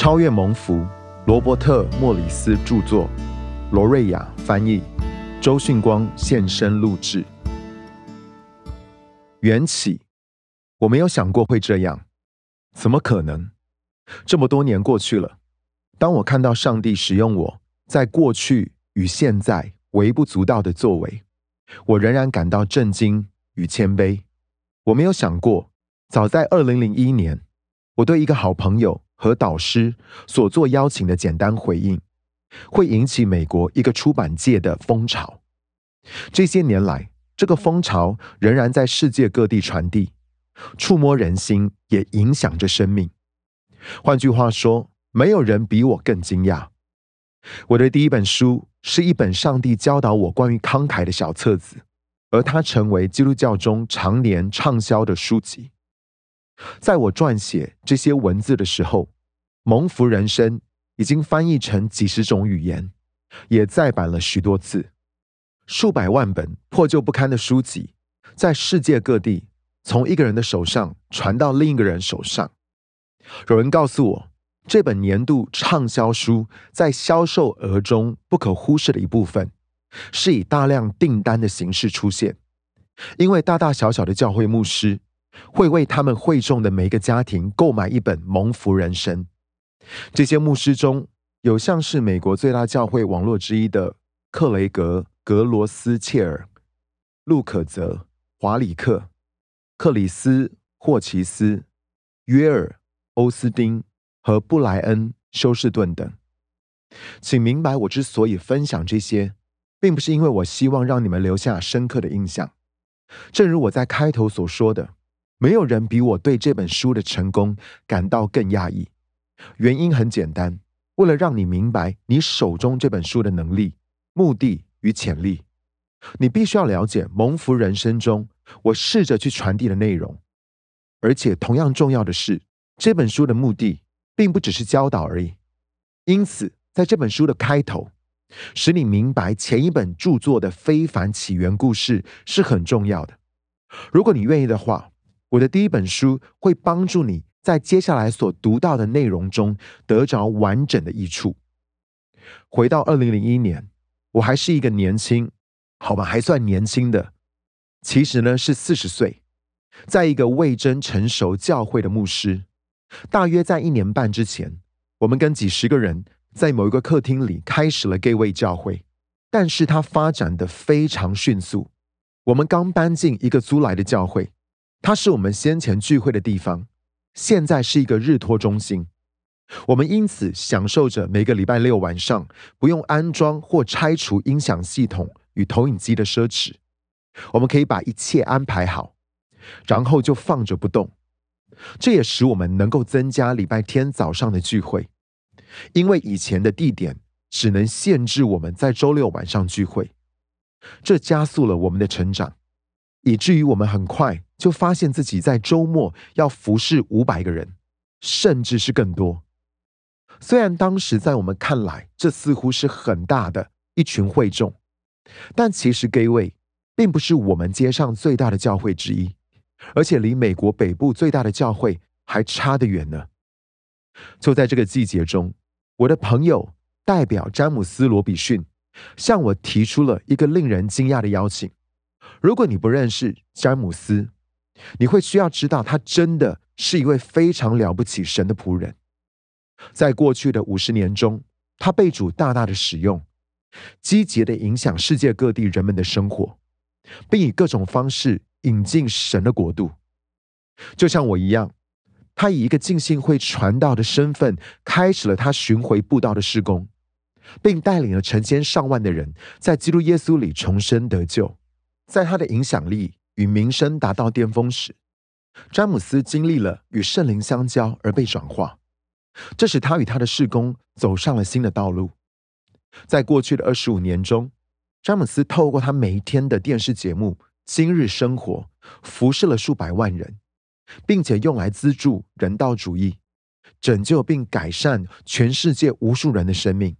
超越蒙福，罗伯特·莫里斯著作，罗瑞亚翻译，周迅光现身录制。缘起，我没有想过会这样，怎么可能？这么多年过去了，当我看到上帝使用我在过去与现在微不足道的作为，我仍然感到震惊与谦卑。我没有想过，早在二零零一年，我对一个好朋友和导师所做邀请的简单回应，会引起美国一个出版界的风潮。这些年来，这个风潮仍然在世界各地传递，触摸人心，也影响着生命。换句话说，没有人比我更惊讶。我的第一本书是一本上帝教导我关于慷慨的小册子，而它成为基督教中常年畅销的书籍。在我撰写这些文字的时候，《蒙福人生》已经翻译成几十种语言，也再版了许多次。数百万本破旧不堪的书籍，在世界各地从一个人的手上传到另一个人手上。有人告诉我，这本年度畅销书在销售额中不可忽视的一部分，是以大量订单的形式出现。因为大大小小的教会牧师会为他们会众的每个家庭购买一本《蒙福人生》。这些牧师中有像是美国最大教会网络之一的克雷格。格罗斯切尔、路可泽、华里克、克里斯霍奇斯、约尔、欧斯丁和布莱恩休士顿等，请明白，我之所以分享这些，并不是因为我希望让你们留下深刻的印象。正如我在开头所说的，没有人比我对这本书的成功感到更讶异。原因很简单，为了让你明白你手中这本书的能力、目的。与潜力，你必须要了解蒙福人生中我试着去传递的内容，而且同样重要的是，这本书的目的并不只是教导而已。因此，在这本书的开头，使你明白前一本著作的非凡起源故事是很重要的。如果你愿意的话，我的第一本书会帮助你在接下来所读到的内容中得着完整的益处。回到二零零一年。我还是一个年轻，好吧，还算年轻的，其实呢是四十岁，在一个未真成熟教会的牧师。大约在一年半之前，我们跟几十个人在某一个客厅里开始了 Gay 位教会，但是它发展的非常迅速。我们刚搬进一个租来的教会，它是我们先前聚会的地方，现在是一个日托中心。我们因此享受着每个礼拜六晚上不用安装或拆除音响系统与投影机的奢侈。我们可以把一切安排好，然后就放着不动。这也使我们能够增加礼拜天早上的聚会，因为以前的地点只能限制我们在周六晚上聚会。这加速了我们的成长，以至于我们很快就发现自己在周末要服侍五百个人，甚至是更多。虽然当时在我们看来，这似乎是很大的一群会众，但其实 Gay 位并不是我们街上最大的教会之一，而且离美国北部最大的教会还差得远呢。就在这个季节中，我的朋友代表詹姆斯·罗比逊向我提出了一个令人惊讶的邀请。如果你不认识詹姆斯，你会需要知道他真的是一位非常了不起神的仆人。在过去的五十年中，他被主大大的使用，积极的影响世界各地人们的生活，并以各种方式引进神的国度。就像我一样，他以一个浸信会传道的身份，开始了他巡回布道的施工，并带领了成千上万的人在基督耶稣里重生得救。在他的影响力与名声达到巅峰时，詹姆斯经历了与圣灵相交而被转化。这使他与他的事工走上了新的道路。在过去的二十五年中，詹姆斯透过他每一天的电视节目《今日生活》，服侍了数百万人，并且用来资助人道主义，拯救并改善全世界无数人的生命。